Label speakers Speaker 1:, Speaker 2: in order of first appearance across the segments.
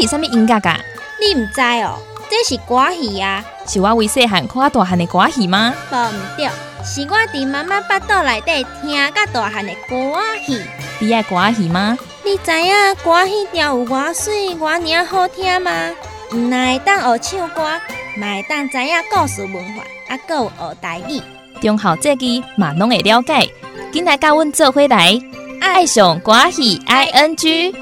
Speaker 1: 是啥物音乐噶？
Speaker 2: 你唔知哦，这是歌戏啊。
Speaker 1: 是我为细汉看大汉的歌戏吗？
Speaker 2: 无唔对，是我伫妈妈腹肚内底听甲大汉的歌戏。
Speaker 1: 你爱歌戏吗？
Speaker 2: 你知影歌戏调有偌水、偌尔好听吗？唔会当学唱歌，嘛会当知影故事文化，啊，搁有学台语。
Speaker 1: 中校这句嘛拢会了解，今来甲阮做伙来爱上歌戏 I N G。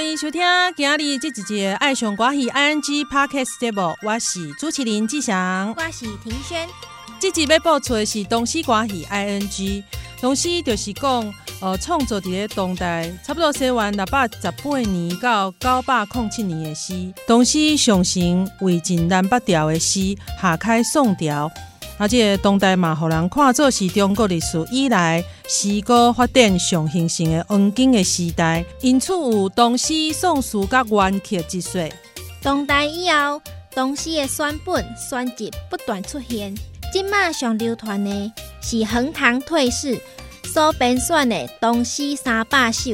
Speaker 3: 欢迎收听今日这一集《爱上歌戏 I N G》Podcast 节目，我是主持人志祥，
Speaker 2: 我是庭轩。
Speaker 3: 这集要播出的是东西歌戏 I N G，东西就是讲。呃，创作伫咧当代，差不多写完六百十八年到九百零七年的诗，东西上行为近南北调的诗，下开宋调，而且当代嘛，互人看作是中国历史以来诗歌发展上兴盛的黄金的时代，因此有唐诗宋词甲元曲之说。
Speaker 2: 当代以后，唐诗的选本选集不断出现，今马上流传的是横塘退士。所编选的唐诗三百首，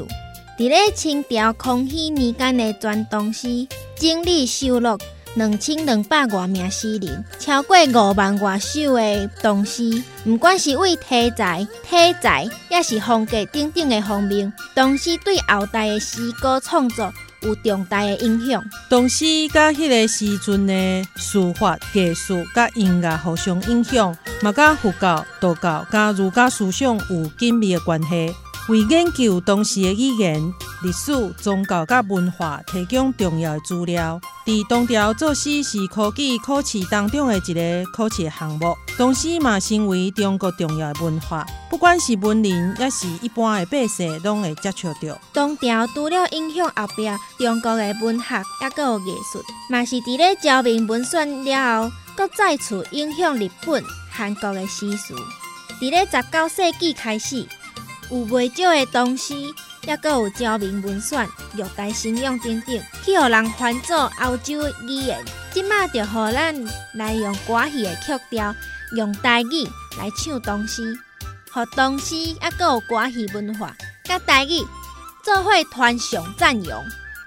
Speaker 2: 伫咧清朝康熙年间的全唐诗，整理收录两千两百多名诗人，超过五万多首的唐诗。不管是为题材、题材，也是风格等等的方面，唐诗对后代的诗歌创作。有重大的影响。
Speaker 3: 当时甲迄个时阵的书法艺术甲音乐互相影响，嘛甲佛教、道教甲儒家思想有紧密的关系。为研究当时的语言、历史、宗教甲文化提供重要的资料。伫东条作诗是科技考试当中的一个考试项目，同时嘛成为中国重要的文化，不管是文人也是一般的百姓，拢会接触到。
Speaker 2: 东条除了影响后壁中国的文学，也个有艺术，嘛是伫咧昭明文选了后，搁再次影响日本、韩国的诗词。伫咧十九世纪开始，有袂少的东西。也阁有昭明文选、玉带信用等等，去予人翻做欧洲语言。即马就予咱来用歌戏的曲调，用台语来唱东西，互东西也阁有歌戏文化，甲台语做伙团上赞扬。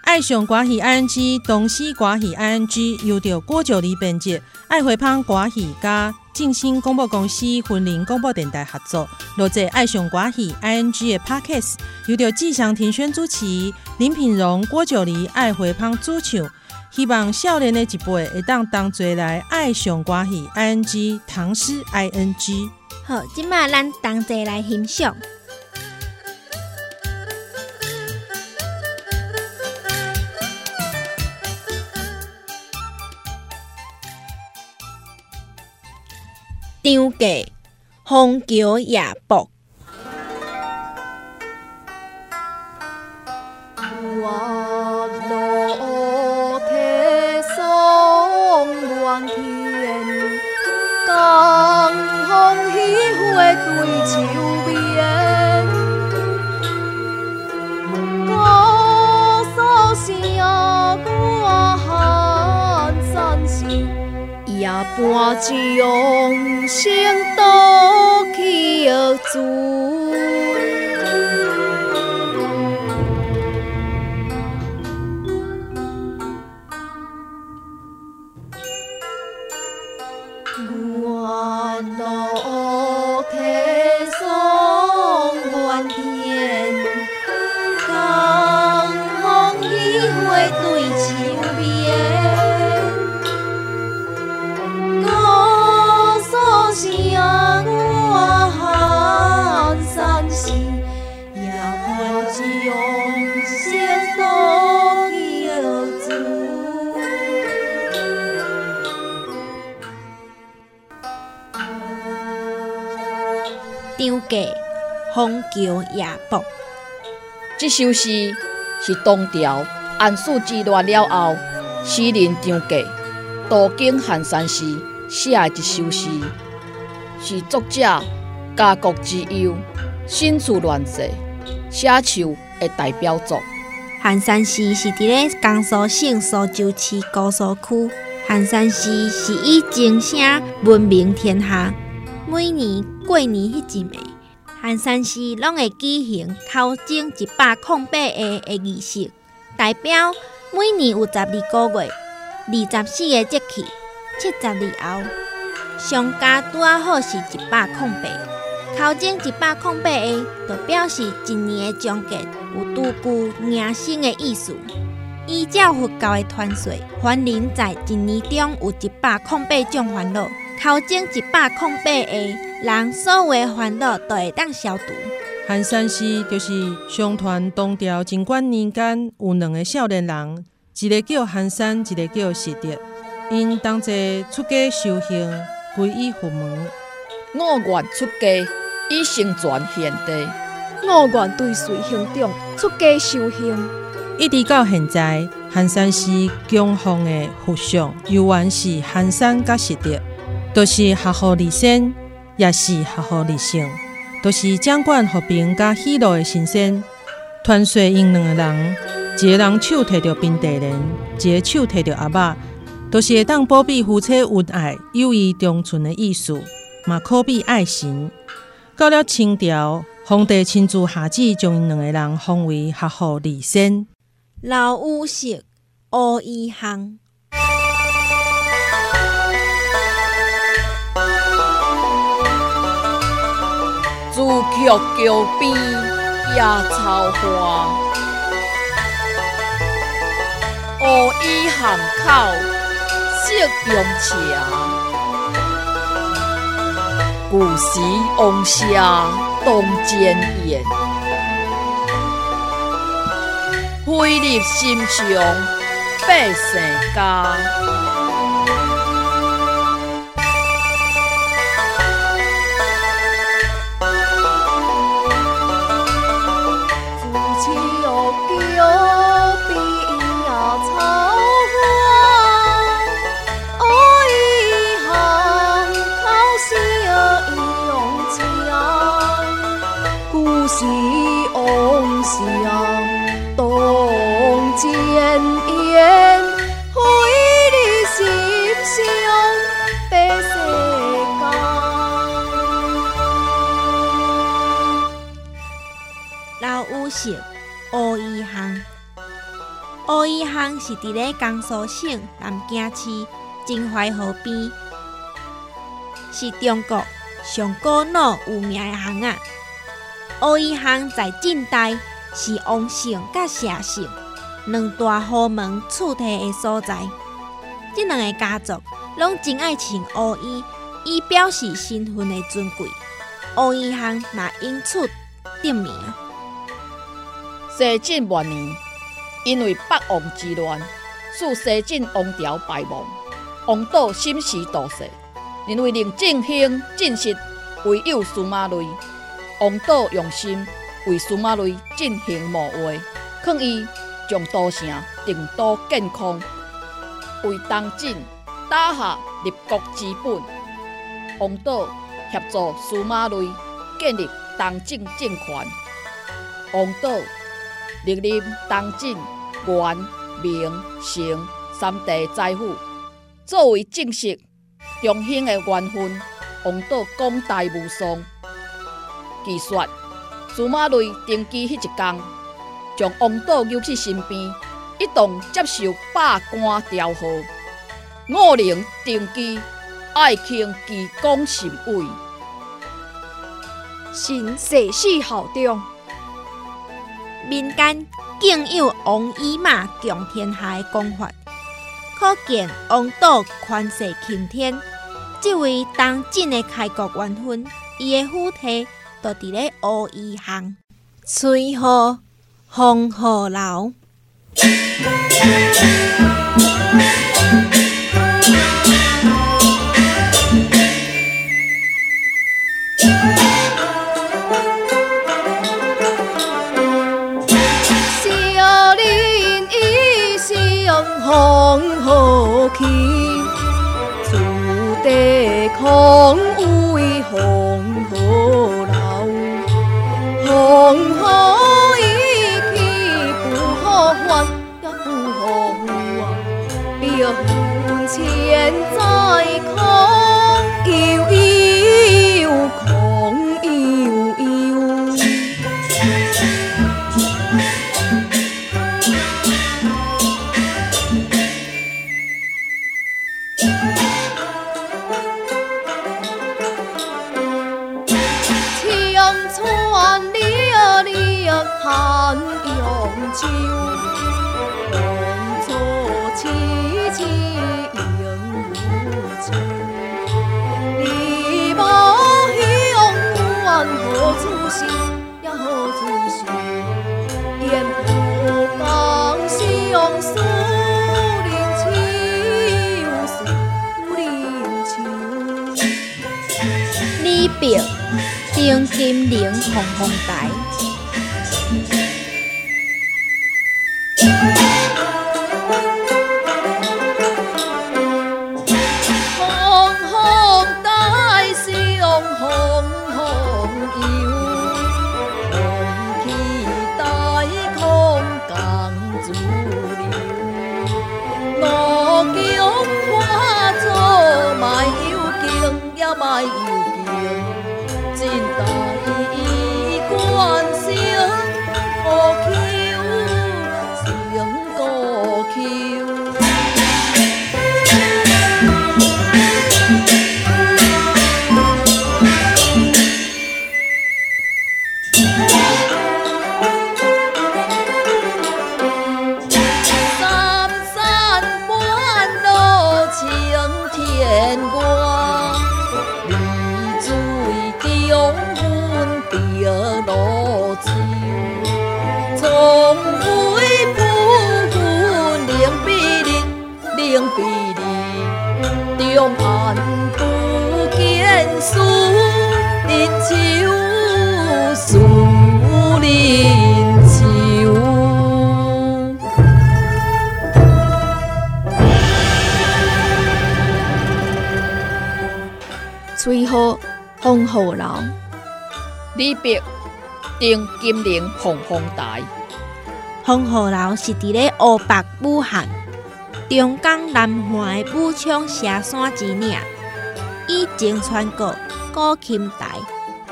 Speaker 3: 爱上歌戏 I N G，东西歌戏 I N G，由着郭九黎编辑，爱回芳歌戏加。静心广播公司、婚林广播电台合作，录制爱上歌戏 ING 的 Podcast，由着志祥庭轩主持，林品荣、郭九黎、爱回芳主唱，希望少年的一辈会当当做来爱上歌戏 ING 唐诗 ING。
Speaker 2: 好，今麦咱同齐来欣赏。张家枫桥夜泊。
Speaker 4: 半江声倒去珠，
Speaker 2: 桥夜泊，
Speaker 5: 这首诗是东调安史之乱了后，诗人张继途经寒山时写的一首诗，是作者家国之忧、心处乱世写愁的代表作。
Speaker 2: 寒山寺是伫咧江苏省苏州市高苏区，寒山寺是以精声闻名天下。每年过年迄一暝，寒山寺拢会举行考证一百空八下的仪式，代表每年有十二个月、二十四个节气，七十二后，上加拄啊好是一百空八。考证一百空八下，就表示一年的终结有拄具迎新的意思。依照佛教的传说，凡人在一年中有一百空八种烦恼，考证一百空八下。人所有的烦恼都会当消除。
Speaker 3: 寒山寺就是相传东朝贞观年间有两个少年人，一个叫寒山，一个叫释德。因同齐出家修行，皈依佛门。
Speaker 5: 我愿出家以成全贤弟。
Speaker 4: 我愿对随行中出家修行。
Speaker 3: 一直到现在，寒山寺供奉的佛像，犹原是寒山甲释德，都是合乎二仙。也是合乎理性，都是掌管和平甲喜乐的神仙。传说因两个人，一个人手摕着冰地人，一个手摕着阿爸，都是会当保庇夫妻恩爱、友谊长存的意思，嘛可比爱神。到了清朝，皇帝亲自下旨，将因两个人封为合乎理仙。
Speaker 2: 老五色乌衣巷。
Speaker 5: 朱雀桥边野草花，乌衣巷口夕阳斜。古时王舍当奸宴，飞入心上百姓家。
Speaker 2: 巷是伫咧江苏省南京市金淮河边，是中国上古老有名的巷仔。乌衣巷在晋代是王姓甲谢姓两大豪门厝体的所在。即两个家族拢真爱穿乌衣，以表示身份的尊贵。乌衣巷嘛因此得名。
Speaker 5: 西晋末年，因为北王之乱，使西晋王朝败亡，王导心时大势，认为令正兴进实唯有司马睿。王导用心为司马睿进行谋划，劝伊将都城定都建康，为东晋打下立国之本。王导协助司马睿建立东晋政权。王导。历任东晋、元、明、成三代宰府，作为正式中兴的元勋，王导功大无双。据说，司马睿登基迄一天，将王导邀去身边，一同接受百官调号。五陵登基，爱卿其功甚伟，
Speaker 4: 新世世效忠。
Speaker 2: 民间竟有王一马共天下的讲法，可见王道权势倾天。这位当今的开国元勋，伊的府体就伫咧乌衣巷，翠河风河楼。
Speaker 4: 黄河去，土地空
Speaker 2: 丁金玲红红台。
Speaker 6: 红河楼，
Speaker 5: 李白登金陵凤凰台。
Speaker 2: 红河楼是伫咧湖北武汉中江南环的武昌下山之岭，以前传过古琴台，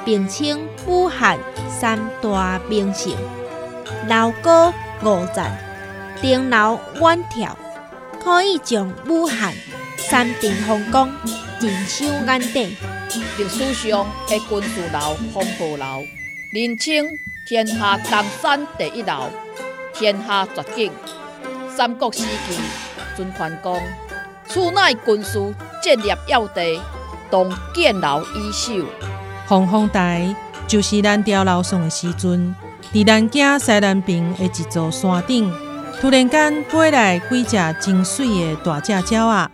Speaker 2: 并称武汉三大名胜。楼高五层，顶楼远眺，可以将武汉三面风光。尽收眼底。
Speaker 5: 历史上的军事楼红河楼，人称天下江山第一楼，天下绝景。三国时期，孙权讲，此乃军事战略要地，当建楼以守。
Speaker 3: 红红台就是咱吊楼上的时阵，伫南京西南边的一座山顶，突然间飞来几只真水的大只鸟啊！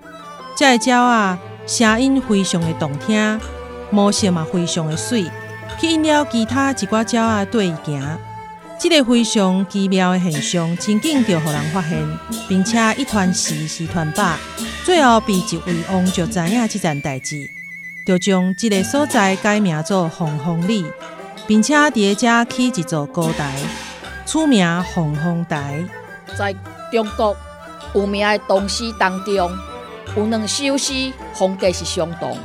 Speaker 3: 这鸟啊！声音非常的动听，模式嘛非常的水，吸引了其他一寡鸟仔对行。这个非常奇妙的现象，真紧就互人发现，并且一传十，十传百，最后被一位王就知影这件代志，就将这个所在改名做红红里，并且伫遮起一座高台，取名红红台。
Speaker 5: 在中国有名的东西当中。有两首诗风格是相同，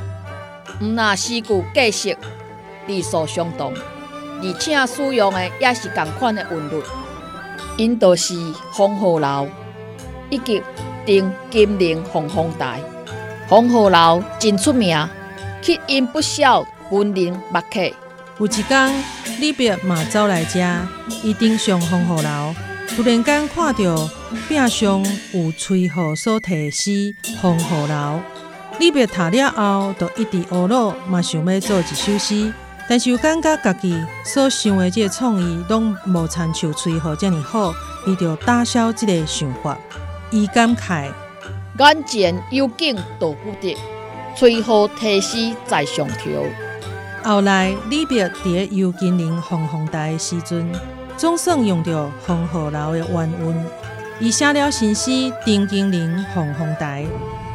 Speaker 5: 毋那诗句格式字数相同，而且使用的也是同款的韵律。因就是红河楼以及登金陵凤凰台。红河楼真出名，吸引不少文人墨客。
Speaker 3: 有一天，李白嘛走来遮，伊登上红河楼。突然间看到壁上有崔颢所题诗《红河楼》，李白读了后，就一直懊恼，嘛想要做一首诗，但是又感觉家己所想的这个创意，拢无参像崔颢这么好，伊就打消这个想法。伊感慨：
Speaker 5: 眼前有景道不得，崔颢题诗在上头。
Speaker 3: 后来李白伫游金陵红红台的时阵。总算用着红河楼的原韵，伊写了新诗《丁金陵红红台》，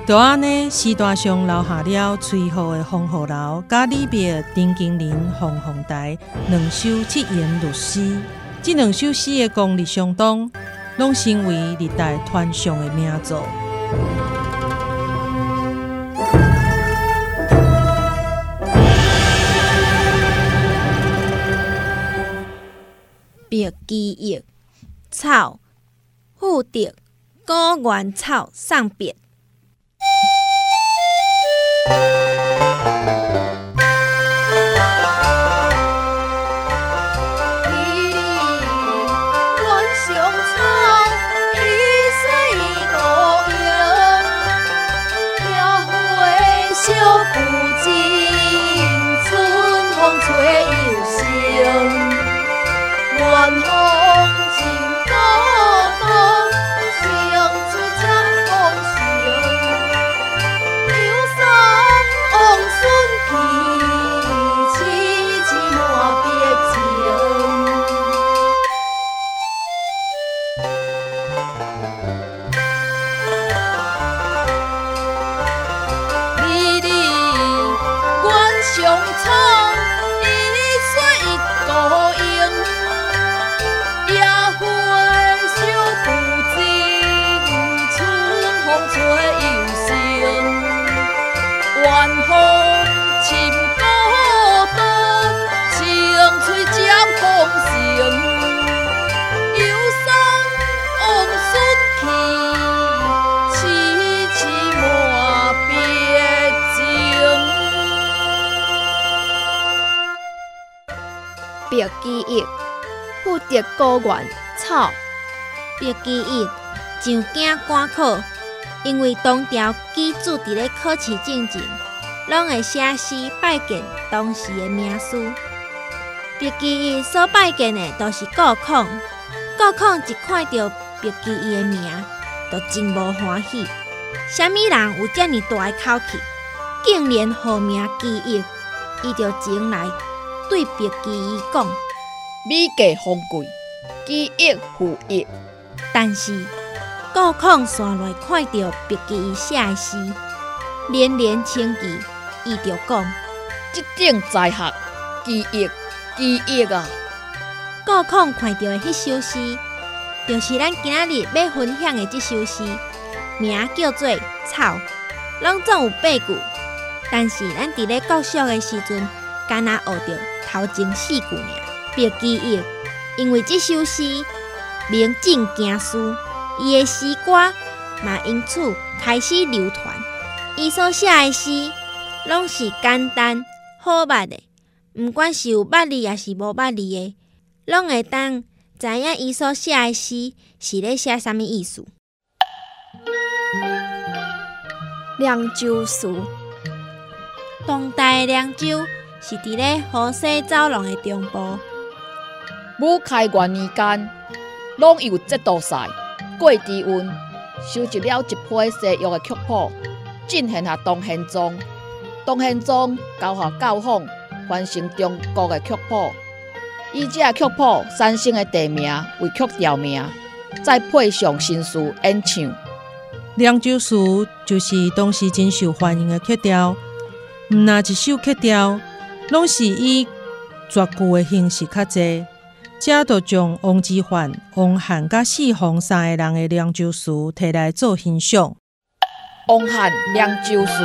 Speaker 3: 就安尼时代上留下了崔颢的红河楼，甲李白的丁金陵红红台两首七言律诗。这两首诗的功力相当，拢成为历代传诵的名作。
Speaker 2: 白鸡翼草，富得高原草送别。
Speaker 6: 记忆，富得高原草。
Speaker 2: 白记忆上京赶考，因为当朝记住伫咧考试进前，拢会写诗拜见当时的名师。白记忆所拜见的都是国孔，国孔一看到白记忆的名，就真无欢喜。虾米人有遮尔大的口气，竟然号名记忆？伊就前来对白记忆讲：“
Speaker 5: 米价丰贵，记忆富益。”
Speaker 2: 但是，国孔山来看到白记伊写的诗，连连称奇，伊就讲：“
Speaker 5: 即种才学，记忆，记忆啊！”
Speaker 2: 国孔看到的迄首诗，就是咱今仔日要分享的即首诗，名叫做《草》，拢总有八句。但是咱伫咧教小的时阵，敢若学着头前四句尔。白记忆，因为即首诗。名震京师，伊的诗歌嘛因此开始流传。伊所写的诗拢是简单好捌的，毋管是有捌字也是无捌字的，拢会当知影伊所写的诗是咧写啥物意思。
Speaker 6: 凉州词，
Speaker 2: 当代凉州是伫咧河西走廊的中部。
Speaker 5: 武开元年间。拢有节度使过低温，收集了一批西域的曲谱，进献下东宪宗。东宪宗交下教坊，完成中国的曲谱。以这曲谱产生的地名为曲调名，再配上新词演唱。
Speaker 3: 凉州词就是当时真受欢迎的曲调。毋那一首曲调，拢是以绝句的形式较济。这就将王之涣、王翰甲四方三个人的凉州词提来做欣赏。
Speaker 5: 王翰凉州词。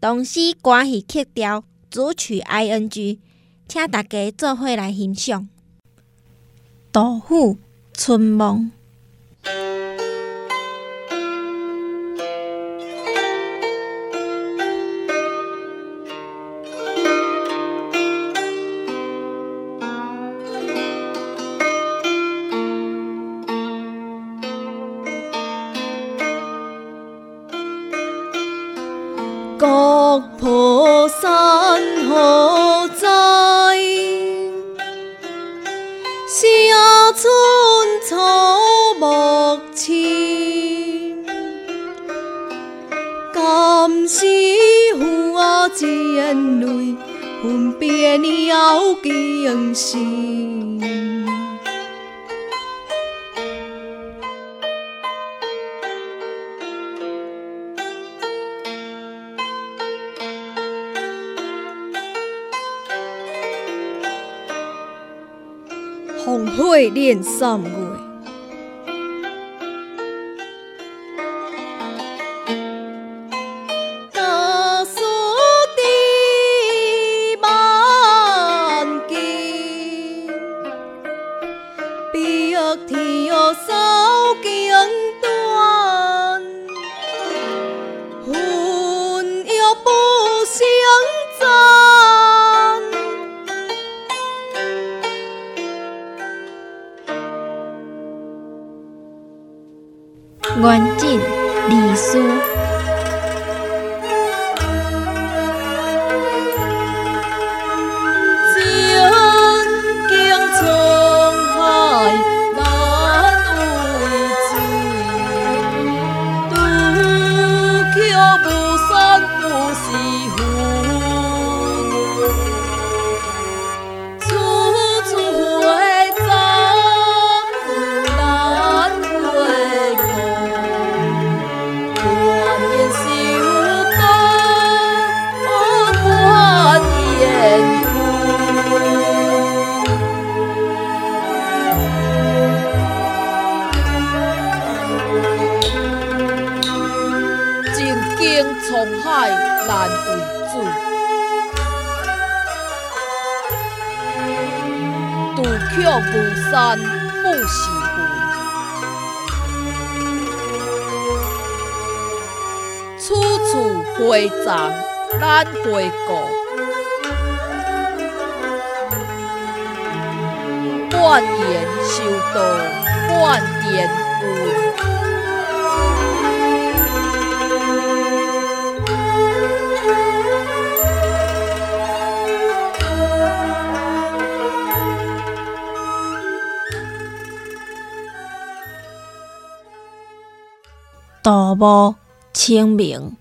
Speaker 2: 同时歌戏曲调主曲 I N G，请大家做伙来欣赏《杜甫春梦》。
Speaker 6: 红会连三
Speaker 5: 无山不是云，处处回藏难回顾。断言修道，
Speaker 4: 道无清明。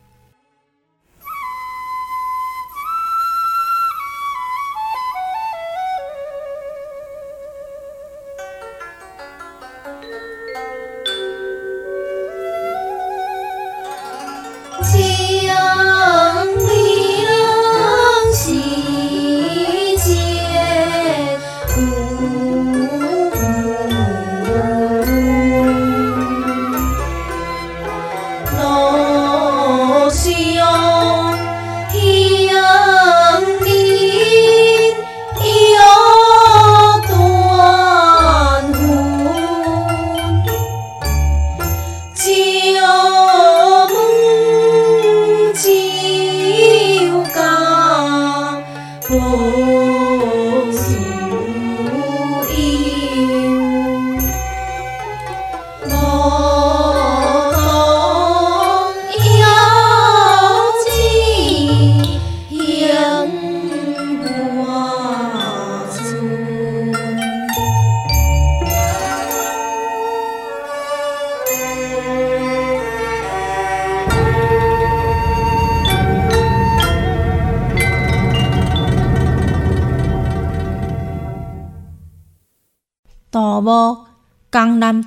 Speaker 4: 江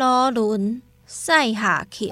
Speaker 4: 罗伦。赛下去。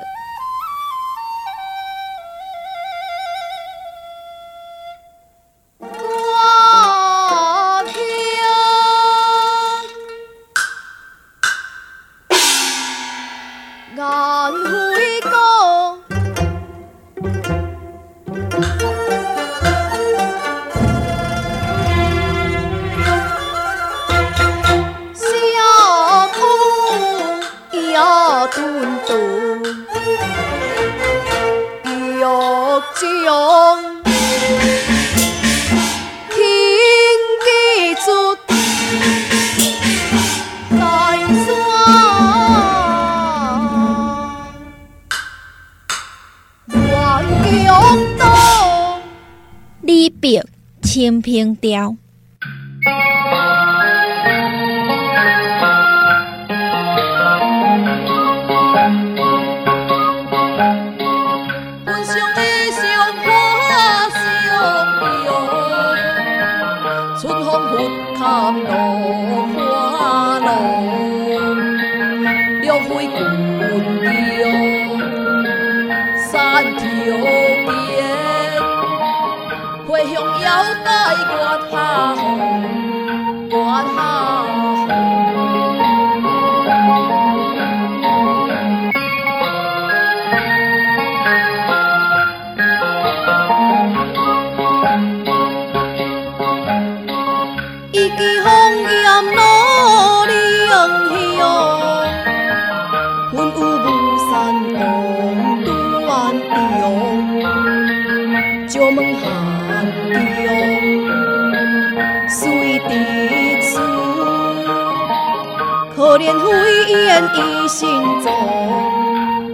Speaker 6: 一心中，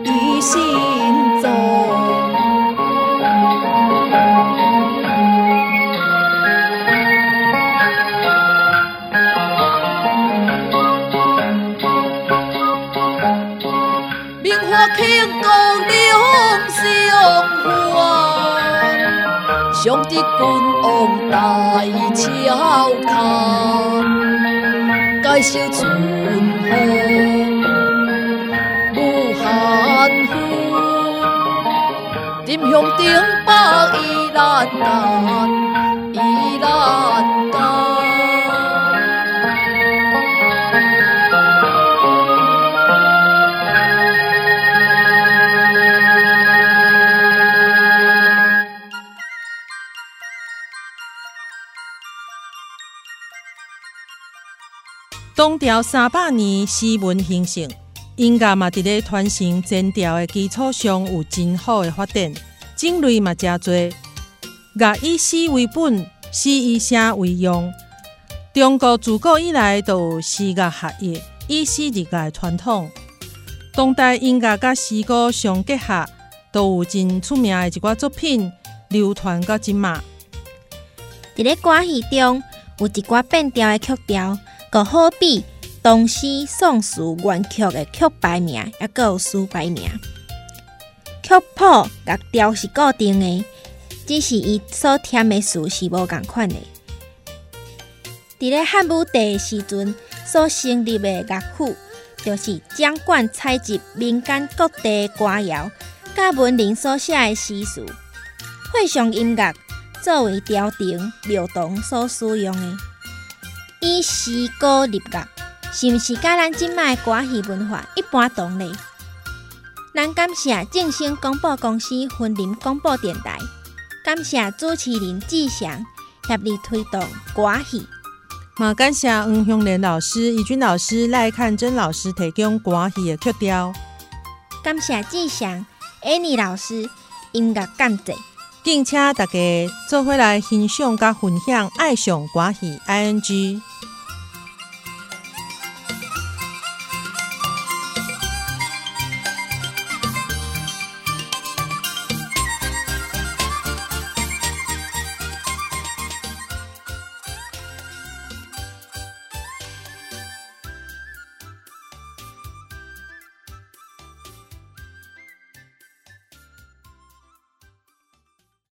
Speaker 6: 一心中。
Speaker 5: 明花轻高两相欢，大桥看，介绍春风。金香顶北依然干，
Speaker 3: 东调三百年，诗文形成。音乐嘛，伫咧传承前调的基础上有真好的发展，种类嘛真多。乐以诗为本，诗以声为用。中国自古以来都有诗乐合一、以诗入乐传统。当代音乐甲诗歌相结合，都有真出名的一寡作品流传到今嘛。
Speaker 2: 伫咧歌戏中有一寡变调的曲调，个好比。唐诗宋词原曲的曲牌名，也阁有词牌名。曲谱乐调是固定的，只是伊所填的词是无共款的。伫咧汉武帝时阵所成立的乐府，就是掌管采集民间各地的歌谣，甲文人所写的诗词，配上音乐作为调停庙堂所使用的，以诗歌入乐。是毋是甲咱即卖歌戏文化一般同类？咱感谢正声广播公司分林广播电台，感谢主持人志祥协力推动歌戏。
Speaker 3: 嘛，感谢黄香莲老师、怡君老师、赖看珍老师提供歌戏的曲调。
Speaker 2: 感谢志祥、Annie 老师音乐监制。
Speaker 3: 敬请大家做伙来欣赏甲分享爱上歌戏 ING。